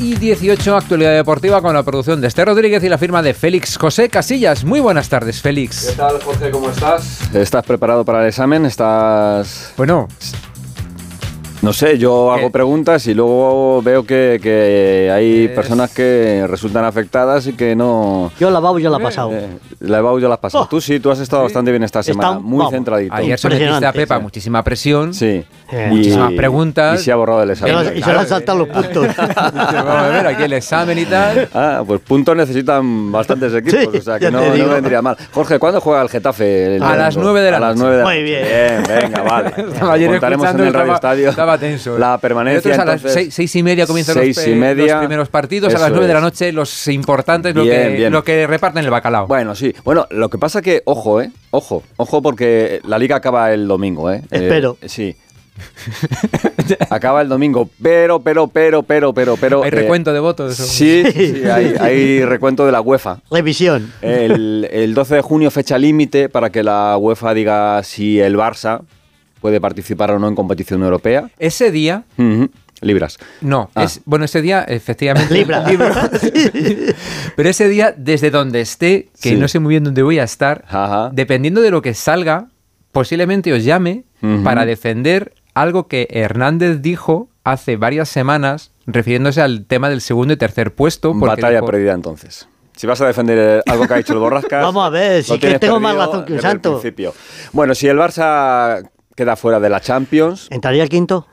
Y 18, actualidad deportiva con la producción de Esther Rodríguez y la firma de Félix José Casillas. Muy buenas tardes, Félix. ¿Qué tal, Jorge? ¿Cómo estás? ¿Estás preparado para el examen? ¿Estás...? Bueno, no sé, yo hago preguntas y luego veo que, que hay Es- personas que resultan afectadas y que no... Yo la babo, yo la he pasado. Eh, la he bajado yo las pasado. Oh. Tú sí, tú has estado bastante bien esta Está semana, un- muy vamos. centradito. ayer sometiste a Pepa sí. muchísima presión. Sí. Eh, Y- Muchísimas preguntas. Y se ha borrado el Y se examen. y se le han saltado los puntos. Vamos a ver aquí el examen y tal. Ah, pues puntos necesitan bastantes equipos, Sí, o sea que ya no, no vendría mal. Jorge, ¿cuándo juega el Getafe? el A las domingo? nueve de la A las noche. nueve de la Muy noche. bien. Bien, venga, vale. Estaba ayer Contaremos en el y Radio Estadio estaba tenso. la permanencia. Nosotros a las entonces- seis, seis y media comienzan Seis los, y media, los primeros partidos, a las nueve de la noche los importantes, lo, que, bien. lo que reparten el bacalao. Bueno, sí. Bueno, lo que pasa que, ojo, ¿eh? Ojo, ojo, porque la liga acaba el domingo, ¿eh? Espero. Eh, sí. acaba el domingo, pero, pero, pero, pero, pero, pero. Hay eh, recuento de votos. Sí, sí, sí, hay, hay recuento de la UEFA. Revisión. El, el 12 de junio, fecha límite para que la UEFA diga si el Barça puede participar o no en competición europea. Ese día. Libras. no, Ah. es, bueno, ese día, efectivamente. Libra. Pero ese día, desde donde esté, que Sí. no sé muy bien dónde voy a estar, Ajá. dependiendo de lo que salga, posiblemente os llame para defender algo que Hernández dijo hace varias semanas, refiriéndose al tema del segundo y tercer puesto. Batalla dijo- perdida entonces. Si vas a defender eh, algo que ha dicho el Borrascas. Vamos a ver, si que tengo más razón que un santo. principio. Bueno, si el Barça queda fuera de la Champions, ¿Entraría el quinto?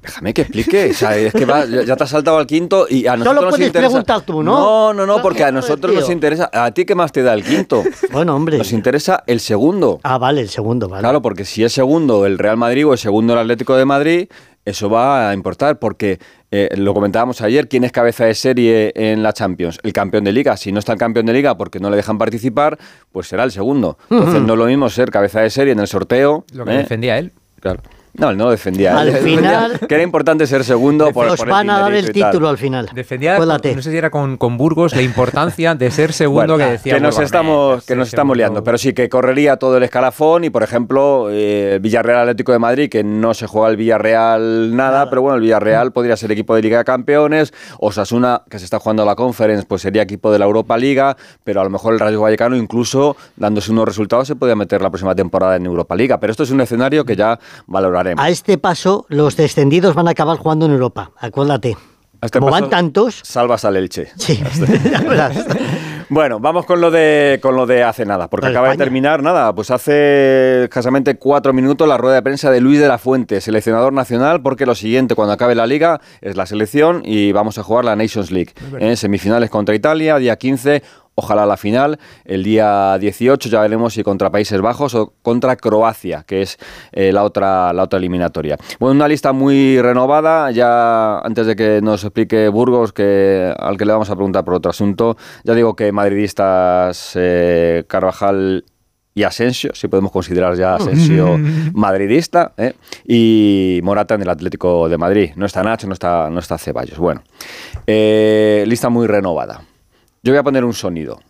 déjame que explique. O sea, es que va- ya te has saltado al quinto y a nosotros nos interesa. preguntar tú, ¿no? No, no, no, porque a nosotros nos interesa. ¿A ti qué más te da el quinto? Bueno, hombre. Nos interesa el segundo. Ah, vale, el segundo, vale. Claro, porque si es segundo el Real Madrid o es segundo el Atlético de Madrid, eso va a importar porque eh, lo comentábamos ayer, ¿quién es cabeza de serie en la Champions? El campeón de liga. Si no está el campeón de liga porque no le dejan participar, pues será el segundo. Entonces no es lo mismo ser cabeza de serie en el sorteo. Lo que ¿eh? defendía él. Claro. No, él no defendía. Al final- Que era importante ser segundo por, Os por el van a dar el título al final. Defendía, Cuélate. no sé si era con, con Burgos, la importancia de ser segundo Bueno, que decía que nos estamos "Hombre, que nos estamos segundo". liando pero sí que correría todo el escalafón y por ejemplo eh, Villarreal Atlético de Madrid que no se juega el Villarreal nada, pero bueno el Villarreal podría ser equipo de Liga de Campeones Osasuna que se está jugando la Conference pues sería equipo de la Europa Liga pero a lo mejor el Rayo Vallecano incluso dándose unos resultados se podría meter la próxima temporada en Europa Liga pero esto es un escenario que ya A este paso, los descendidos van a acabar jugando en Europa. Acuérdate. Este Como paso, van tantos. salvas al Elche Sí. Bueno, vamos con lo de con lo de hace nada, porque acaba de terminar nada, pues hace escasamente cuatro minutos la rueda de prensa de Luis de la Fuente, seleccionador nacional, porque lo siguiente cuando acabe la liga es la selección y vamos a jugar la Nations League en semifinales contra Italia, día 15. Ojalá la final, el día 18 ya veremos si contra Países Bajos o contra Croacia, que es eh, la, otra, la otra eliminatoria. Bueno, una lista muy renovada, ya antes de que nos explique Burgos, que, al que le vamos a preguntar por otro asunto, ya digo que madridistas eh, Carvajal y Asensio, si podemos considerar ya Asensio madridista, ¿eh? y Morata en el Atlético de Madrid. No está Nacho, no está, no está Ceballos. Bueno, eh, lista muy renovada. Yo voy a poner un sonido.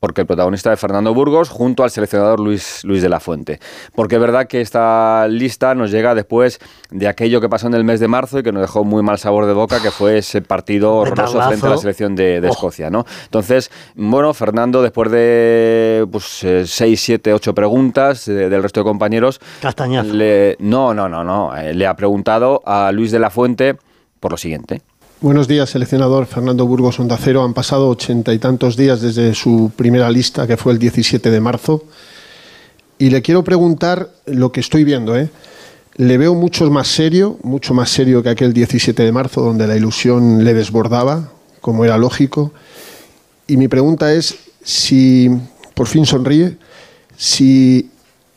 Porque el protagonista es Fernando Burgos junto al seleccionador Luis, Luis de la Fuente. Porque es verdad que esta lista nos llega después de aquello que pasó en el mes de marzo y que nos dejó muy mal sabor de boca, que fue ese partido horroroso frente a la selección de, de Oh. Escocia. ¿no? Entonces, bueno, Fernando, después de pues, eh, seis, siete, ocho preguntas eh, del resto de compañeros, Castañazo. le, no, no, no, no, eh, le ha preguntado a Luis de la Fuente por lo siguiente. Buenos días, seleccionador Fernando Burgos Onda Cero. Han pasado ochenta y tantos días desde su primera lista, que fue el 17 de marzo. Y le quiero preguntar lo que estoy viendo. ¿eh? Le veo mucho más serio, mucho más serio que aquel 17 de marzo, donde la ilusión le desbordaba, como era lógico. Y mi pregunta es si, por fin sonríe, si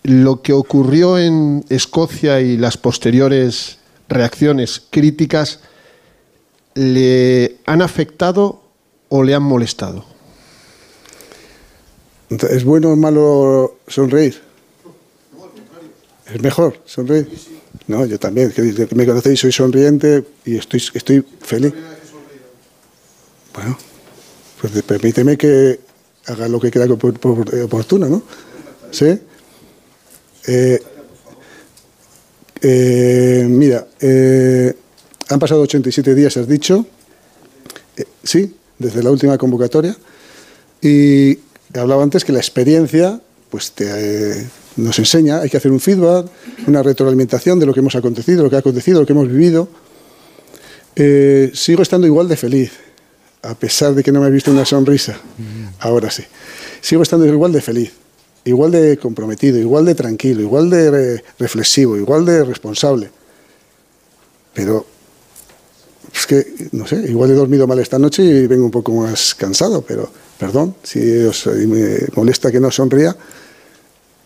lo que ocurrió en Escocia y las posteriores reacciones críticas le han afectado o le han molestado. ¿Es bueno o malo sonreír? ¿Es mejor sonreír? No, yo también. que me conocéis soy sonriente y estoy, estoy feliz. Bueno, pues permíteme que haga lo que crea opor- opor- oportuno, ¿no? ¿Sí? Eh, eh, mira, eh, han pasado 87 días, has dicho, Eh, sí, desde la última convocatoria. Y hablaba antes que la experiencia pues te, eh, nos enseña, hay que hacer un feedback, una retroalimentación de lo que hemos acontecido, lo que ha acontecido, lo que hemos vivido. Eh, sigo estando igual de feliz, a pesar de que no me he visto una sonrisa. Ahora sí. Sigo estando igual de feliz, igual de comprometido, igual de tranquilo, igual de re- reflexivo, igual de responsable. Pero es que, no sé, igual he dormido mal esta noche y vengo un poco más cansado, pero perdón, si os eh, me molesta que no sonría,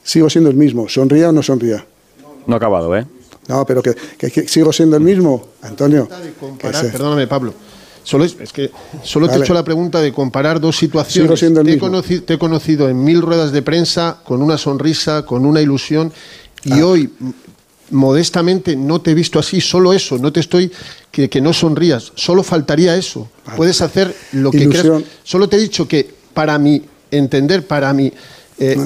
sigo siendo el mismo, sonría o no sonría. No ha acabado, ¿eh? No, pero que, que- que sigo siendo el mismo, Antonio. comparar, se- perdóname Pablo, solo es, es que solo te he hecho la pregunta de comparar dos situaciones. Sigo siendo el te, he mismo. conocido, te he conocido en mil ruedas de prensa, con una sonrisa, con una ilusión, y Ah. hoy, modestamente, no te he visto así, solo eso, no te estoy, que, que no sonrías, solo faltaría eso. Puedes hacer lo que Ilusión. creas. Solo te he dicho que, para mi entender, para mi... eh,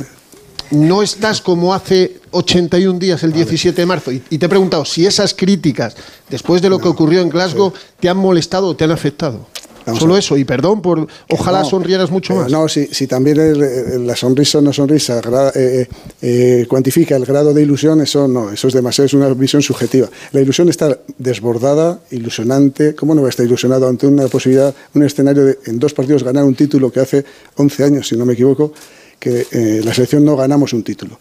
no estás como hace 81 días, el 17 de marzo. Y, y te he preguntado si esas críticas, después de lo que ocurrió en Glasgow, te han molestado o te han afectado. Vamos Solo eso. Y perdón por. Ojalá No, sonrieras mucho eh, más. No, si, si también el- la sonrisa o no sonrisa gra- eh, eh, cuantifica el grado de ilusión, eso no, eso es demasiado, es una visión subjetiva. La ilusión está desbordada, ilusionante. ¿Cómo no va a estar ilusionado ante una posibilidad, un escenario de en dos partidos ganar un título que hace 11 años, si no me equivoco, que eh, la selección no ganamos un título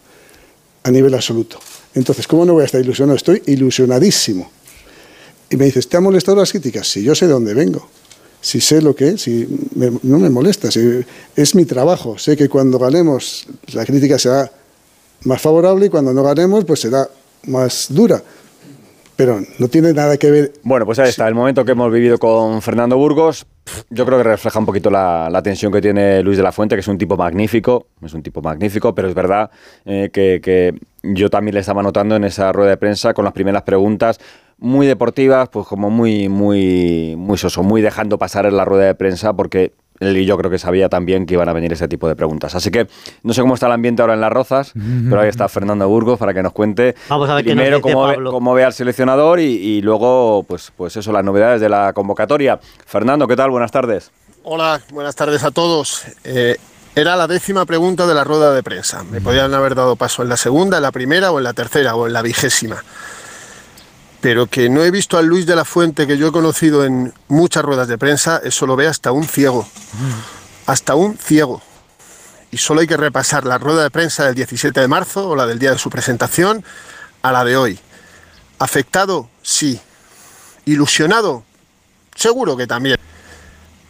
a nivel absoluto? Entonces, ¿cómo no voy a estar ilusionado? Estoy ilusionadísimo. Y me dices, ¿te han molestado las críticas? Si yo sé de dónde vengo, si sé lo que es, si me- no me molesta, si es mi trabajo. Sé que cuando ganemos la crítica será más favorable y cuando no ganemos pues será más dura. Pero no tiene nada que ver. Bueno, pues ahí está, el momento que hemos vivido con Fernando Burgos, yo creo que refleja un poquito la, la tensión que tiene Luis de la Fuente, que es un tipo magnífico, es un tipo magnífico, pero es verdad eh, que, que yo también le estaba notando en esa rueda de prensa con las primeras preguntas muy deportivas, pues como muy, muy, muy soso, muy dejando pasar en la rueda de prensa, porque él y yo creo que sabía también que iban a venir ese tipo de preguntas. Así que no sé cómo está el ambiente ahora en Las Rozas, pero ahí está Fernando Burgos para que nos cuente Vamos a ver qué nos primero dice cómo, ve, cómo ve al seleccionador y, y luego, pues, pues eso, las novedades de la convocatoria. Fernando, ¿qué tal? Buenas tardes. Hola, buenas tardes a todos. Eh, era la décima pregunta de la rueda de prensa. Me podían haber dado paso en la segunda, en la primera o en la tercera o en la vigésima. Pero que no he visto al Luis de la Fuente que yo he conocido en muchas ruedas de prensa, eso lo ve hasta un ciego. Hasta un ciego. Y solo hay que repasar la rueda de prensa del 17 de marzo o la del día de su presentación a la de hoy. Afectado, sí. Ilusionado, seguro que también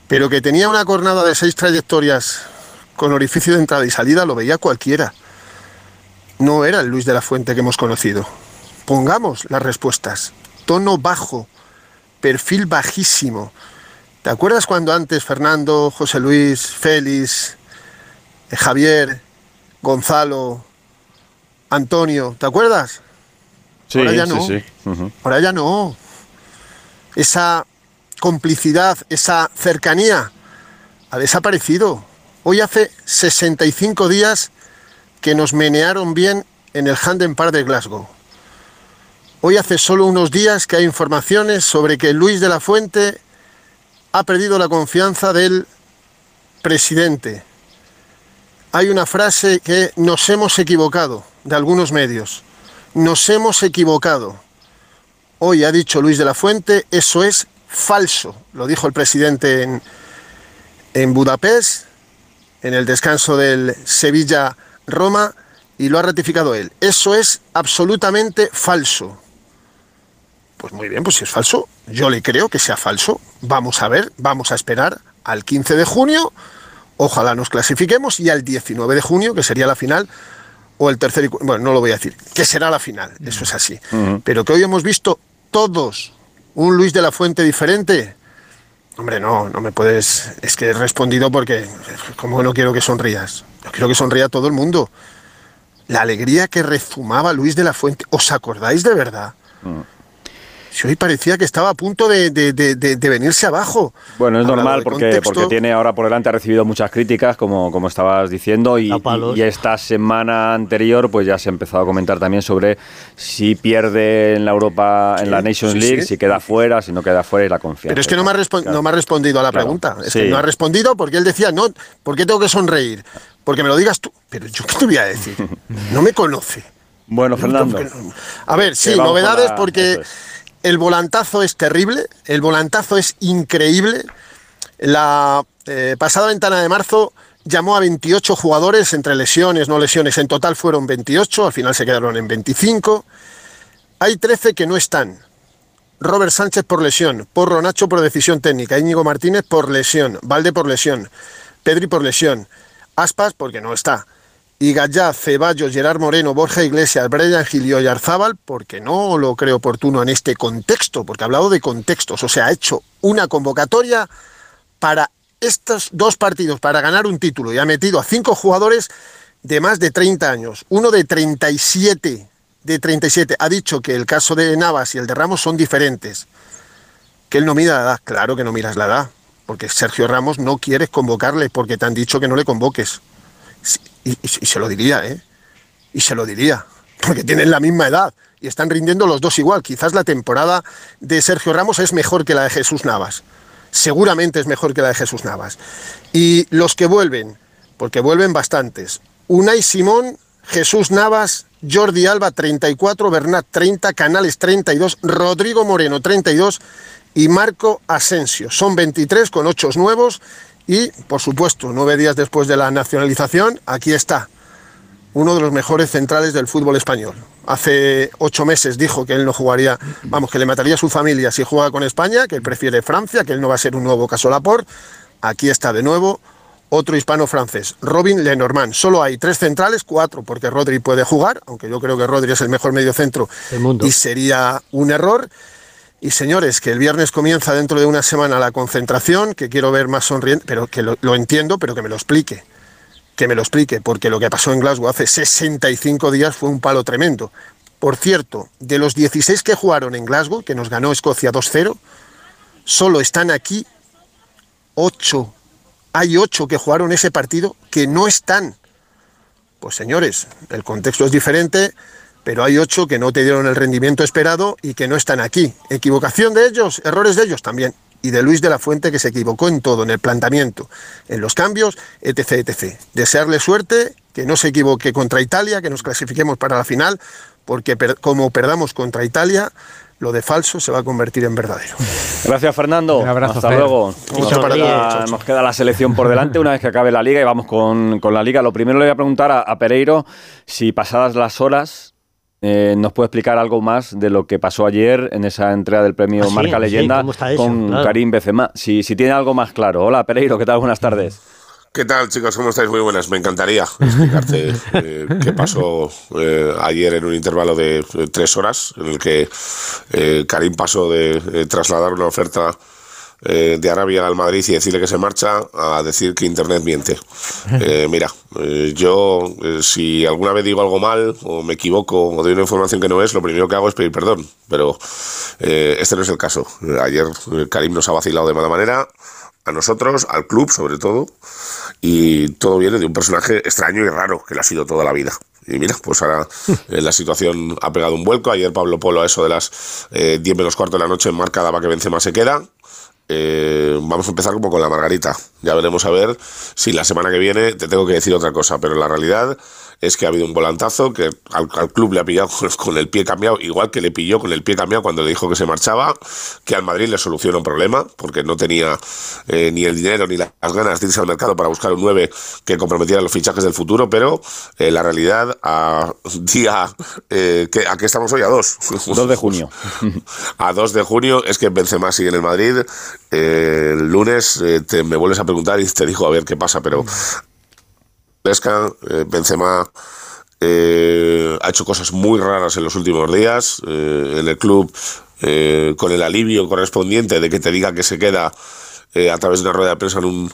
pero que tenía una cornada de seis trayectorias con orificio de entrada y salida lo veía cualquiera. No era el Luis de la Fuente que hemos conocido. Pongamos las respuestas. Tono bajo, perfil bajísimo. ¿Te acuerdas cuando antes Fernando, José Luis, Félix, eh, Javier, Gonzalo, Antonio, ¿te acuerdas? Sí, Ahora ya sí, no. Ahora ya no. Esa complicidad, esa cercanía ha desaparecido. Hoy hace 65 días que nos menearon bien en el Handen Park de Glasgow. Hoy hace solo unos días que hay informaciones sobre que Luis de la Fuente ha perdido la confianza del presidente. Hay una frase que nos hemos equivocado de algunos medios. Nos hemos equivocado. Hoy ha dicho Luis de la Fuente, eso es falso. Lo dijo el presidente en, en Budapest, en el descanso del Sevilla-Roma, y lo ha ratificado él. Eso es absolutamente falso. Pues muy bien, pues si es falso, yo le creo que sea falso. Vamos a ver, vamos a esperar al 15 de junio, ojalá nos clasifiquemos, y al 19 de junio, que sería la final, o el tercer bueno, no lo voy a decir, que será la final, eso es así. Pero que hoy hemos visto todos un Luis de la Fuente diferente. Hombre, no, no me puedes. Es que he respondido porque. Como no quiero que sonrías. Yo quiero que sonría todo el mundo. La alegría que rezumaba Luis de la Fuente. ¿Os acordáis de verdad? Si hoy parecía que estaba a punto de, de- de- de- de venirse abajo. Bueno, es normal porque, contexto. porque tiene ahora por delante, ha recibido muchas críticas, como, como estabas diciendo, y, esta semana anterior pues ya se ha empezado a comentar también sobre si pierde en la Europa, en Sí, la Nations sí, League, sí. si queda fuera, si no queda fuera y la confianza. Pero es que no me, ha Claro. no me ha respondido a la Claro, pregunta. Es sí. que no ha respondido porque él decía, no, ¿por qué tengo que sonreír? Porque me lo digas tú. Pero yo qué te voy a decir. No me conoce. Bueno, Fernando. A ver, sí, novedades la- porque es. El volantazo es terrible, el volantazo es increíble. La eh, pasada ventana de marzo llamó a 28 jugadores entre lesiones, no lesiones. En total fueron 28, al final se quedaron en 25. Hay 13 que no están. Robert Sánchez por lesión, Porro Nacho por decisión técnica, Íñigo Martínez por lesión, Valde por lesión, Pedri por lesión, Aspas porque no está, y Gallá, Ceballos, Gerard Moreno, Borja Iglesias, Brian Gil y Oyarzábal porque no lo creo oportuno en este contexto, porque ha hablado de contextos, o sea, ha hecho una convocatoria para estos dos partidos, para ganar un título, y ha metido a cinco jugadores de más de 30 años, uno de 37, de 37. Ha dicho que el caso de Navas y el de Ramos son diferentes, que él no mira la edad, claro que no miras la edad, porque Sergio Ramos no quieres convocarle porque te han dicho que no le convoques. Y se lo diría, ¿eh? Y se lo diría, porque tienen la misma edad y están rindiendo los dos igual. Quizás la temporada de Sergio Ramos es mejor que la de Jesús Navas. Seguramente es mejor que la de Jesús Navas. Y los que vuelven, porque vuelven bastantes. Unai Simón, Jesús Navas, Jordi Alba 34, Bernat 30, Canales 32, Rodrigo Moreno 32 y Marco Asensio. Son 23 con 8 nuevos y, por supuesto, nueve días después de la nacionalización, aquí está, uno de los mejores centrales del fútbol español. Hace ocho meses dijo que él no jugaría, vamos, que le mataría a su familia si juega con España, que él prefiere Francia, que él no va a ser un nuevo caso Laporte. Aquí está de nuevo otro hispano-francés, Robin Lenormand. Solo hay tres centrales, cuatro, porque Rodri puede jugar, aunque yo creo que Rodri es el mejor mediocentro Del mundo. y sería un error. Y señores, que el viernes comienza dentro de una semana la concentración, que quiero ver más sonriente, pero que lo, entiendo, pero que me lo explique. Que me lo explique, porque lo que pasó en Glasgow hace 65 días fue un palo tremendo. Por cierto, de los 16 que jugaron en Glasgow, que nos ganó Escocia 2-0, solo están aquí 8. Hay 8 que jugaron ese partido que no están. Pues señores, el contexto es diferente, pero hay ocho que no te dieron el rendimiento esperado y que no están aquí. Equivocación de ellos, errores de ellos también. Y de Luis de la Fuente que se equivocó en todo, en el planteamiento, en los cambios, etc. etc. Desearle suerte, que no se equivoque contra Italia, que nos clasifiquemos para la final, porque per- como perdamos contra Italia, lo de falso se va a convertir en verdadero. Gracias, Fernando. Un abrazo, Hasta Fer. luego. Nos Mucho queda, todos. nos queda la selección por delante una vez que acabe la liga y vamos con, con la liga. Lo primero le voy a preguntar a, a Pereiro si pasadas las horas eh, nos puede explicar algo más de lo que pasó ayer en esa entrega del premio Ah, Marca sí, Leyenda con Claro. Karim Benzema. Si, si tiene algo más claro. Hola, Pereiro, ¿qué tal? Buenas tardes. ¿Qué tal, chicos? ¿Cómo estáis? Muy buenas. Me encantaría explicarte eh, qué pasó eh, ayer en un intervalo de eh, tres horas, en el que eh, Karim pasó de eh, trasladar una oferta eh, de Arabia al Madrid y decirle que se marcha a decir que Internet miente. Eh, mira, eh, yo eh, si alguna vez digo algo mal o me equivoco o doy una información que no es, lo primero que hago es pedir perdón. Pero este no es el caso. Ayer Karim nos ha vacilado de mala manera a nosotros, al club sobre todo, y todo viene de un personaje extraño y raro que le ha sido toda la vida. Y mira, pues ahora eh, la situación ha pegado un vuelco. Ayer Pablo Polo a eso de las eh, 10 menos cuarto de la noche en marca daba que Benzema se queda. Eh, vamos a empezar como con la Margarita. Ya veremos a ver si la semana que viene te tengo que decir otra cosa, pero la realidad es que ha habido un volantazo que al, al club le ha pillado con, con el pie cambiado, igual que le pilló con el pie cambiado cuando le dijo que se marchaba, que al Madrid le soluciona un problema, porque no tenía eh, ni el dinero ni las ganas de irse al mercado para buscar un 9 que comprometiera los fichajes del futuro, pero eh, la realidad a día, eh, que, ¿a qué estamos hoy? A 2. 2 de junio. a 2 de junio es que Benzema sigue en el Madrid. El lunes te, me vuelves a preguntar y te digo a ver qué pasa, pero Pesca, eh, Benzema eh, ha hecho cosas muy raras en los últimos días eh, en el club eh, con el alivio correspondiente de que te diga que se queda eh, a través de una rueda de prensa en un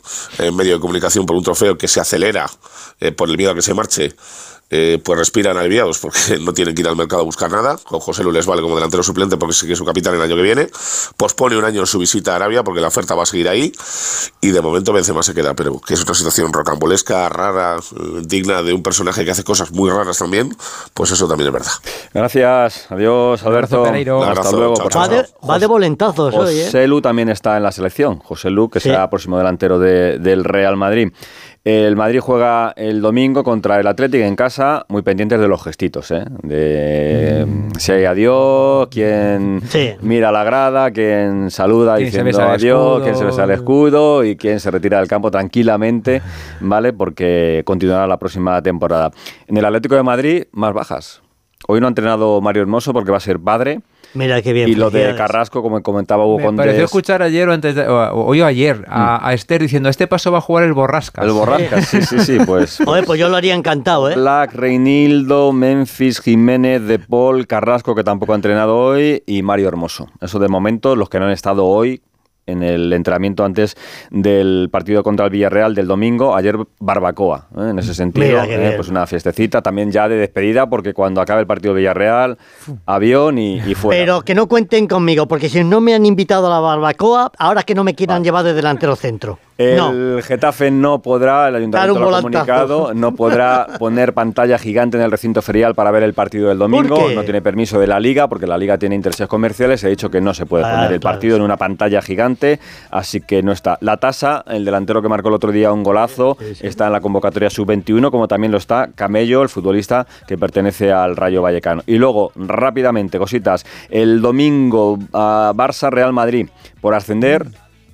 medio de comunicación por un trofeo que se acelera eh, por el miedo a que se marche, eh, pues respiran aliviados porque no tienen que ir al mercado a buscar nada. Con José Lu les vale como delantero suplente porque sigue su capitán el año que viene. Pospone un año su visita a Arabia porque la oferta va a seguir ahí. Y de momento Benzema se queda, pero que es una situación rocambolesca, rara, eh, digna de un personaje que hace cosas muy raras también. Pues eso también es verdad. Gracias, adiós Alberto. Pereiro. Un Hasta luego. chao, por chao. Va de, va de volentazos hoy, ¿eh? José Lu también está en la selección. José Lu, que Sí. será próximo delantero de- del Real Madrid. El Madrid juega el domingo contra el Atlético en casa, muy pendientes de los gestitos, ¿eh? De si hay adiós, quién Sí. mira la grada, quién saluda Quién se diciendo el adiós, escudo. quién se besa el escudo y quién se retira del campo tranquilamente, ¿vale? Porque continuará la próxima temporada. En el Atlético de Madrid, más bajas. Hoy no ha entrenado Mario Hermoso porque va a ser padre. Mira qué bien. Y lo de. Carrasco, como comentaba Hugo Me pareció escuchar ayer o antes de, o, hoy o ayer a, a Esther diciendo este paso va a jugar el Borrascas. el Borrascas, sí, sí, sí, pues... Joder, pues yo lo haría encantado, ¿eh? Black, Reinildo, Memphis, Jiménez, De Paul, Carrasco, que tampoco ha entrenado hoy, y Mario Hermoso. Eso de momento, los que no han estado hoy en el entrenamiento antes del partido contra el Villarreal del domingo, ayer barbacoa, ¿eh? en ese sentido, ¿eh? pues una fiestecita también ya de despedida, porque cuando acabe el partido Villarreal, avión y, y fuera. Pero que no cuenten conmigo, porque si no me han invitado a la barbacoa, ahora que no me quieran llevar de delantero centro. El No. Getafe no podrá, el ayuntamiento lo ha comunicado, no podrá poner pantalla gigante en el recinto ferial para ver el partido del domingo. No tiene permiso de la liga porque la liga tiene intereses comerciales. He dicho que no se puede Claro, poner el claro. partido en una pantalla gigante, así que no está. La tasa, el delantero que marcó el otro día un golazo, está en la convocatoria sub-21, como también lo está Camello, el futbolista que pertenece al Rayo Vallecano. Y luego, rápidamente, cositas. El domingo, a Barça-Real Madrid, por ascender.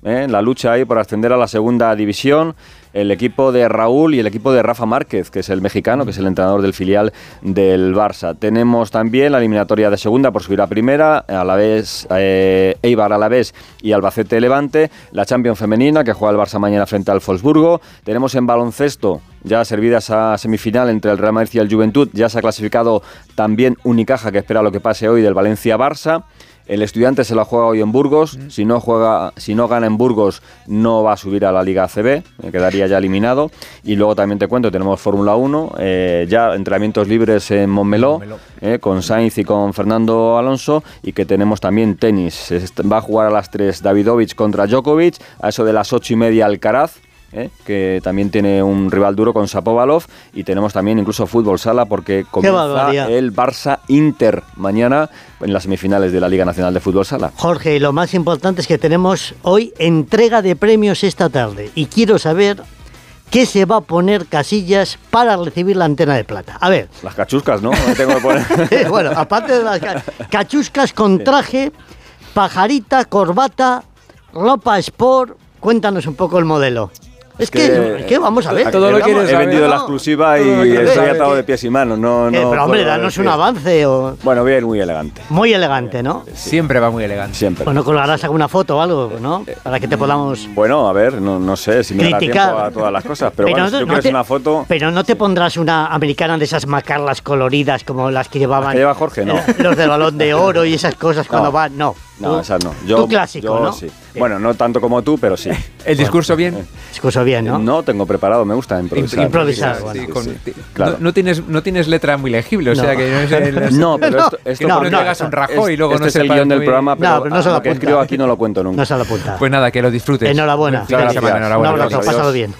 ¿Eh? la lucha ahí por ascender a la segunda división. El equipo de Raúl y el equipo de Rafa Márquez, que es el mexicano, que es el entrenador del filial del Barça. Tenemos también la eliminatoria de segunda por subir a primera, a la vez eh, Eibar a la vez y Albacete Levante. La Champions femenina, que juega el Barça mañana frente al Wolfsburgo. Tenemos en baloncesto ya servida esa semifinal entre el Real Madrid y el Juventud. Ya se ha clasificado también Unicaja, que espera lo que pase hoy del Valencia-Barça. El estudiante se la juega hoy en Burgos. Si no juega, si no gana en Burgos, no va a subir a la Liga ACB, eh, quedaría ya eliminado. Y luego también te cuento, tenemos Fórmula 1, eh, ya entrenamientos libres en Montmeló, eh, con Sainz y con Fernando Alonso, y que tenemos también tenis. Va a jugar a las 3 Davidovich contra Djokovic, a eso de las 8 y media Alcaraz. Eh, que también tiene un rival duro con Sapovalov y tenemos también incluso fútbol sala porque comienza el Barça Inter mañana en las semifinales de la Liga Nacional de Fútbol Sala. Jorge, y lo más importante es que tenemos hoy entrega de premios esta tarde. Y quiero saber qué se va a poner Casillas para recibir la antena de plata. A ver, Las cachuscas, ¿no? Me tengo que poner- bueno, aparte de las ca- cachuscas con traje, pajarita, corbata, ropa sport, cuéntanos un poco el modelo. Es que, que- es que vamos a ver. Todo lo He quieres saber. vendido la exclusiva y estoy atado de pies y manos. No, Eh, no pero hombre, danos un avance o... Bueno, bien, muy elegante. Muy elegante, ¿no? Siempre va muy elegante. Siempre. Bueno, colgarás alguna foto o algo, ¿no? Para que te podamos... Bueno, a ver, no, no sé si me da Criticar. tiempo a todas las cosas, pero, bueno, si tú no quieres te- una foto... Pero no te pondrás una americana de esas macarlas coloridas como las que llevaban. ¿Las que lleva Jorge? No. Los del balón de oro y esas cosas cuando van. No. No, esas no. tú clásico, yo ¿no? sí. Bueno, no tanto como tú, pero sí. El discurso bien. Discurso bien, ¿no? No tengo preparado, me gusta improvisar. Improvisar, Sí, bueno. con- Sí, claro. no, no tienes, no tienes letra muy legible, o No. sea que no es el- No, pero esto, esto que no, no hagas un Rajoy y luego este no es el guion del muy- programa, pero, No, pero no se lo lo que escribo aquí no lo cuento nunca. No se lo apunta. Pues nada, que lo disfrutes. Enhorabuena. Felicidades. semana, enhorabuena. Un abrazo, pásalo bien.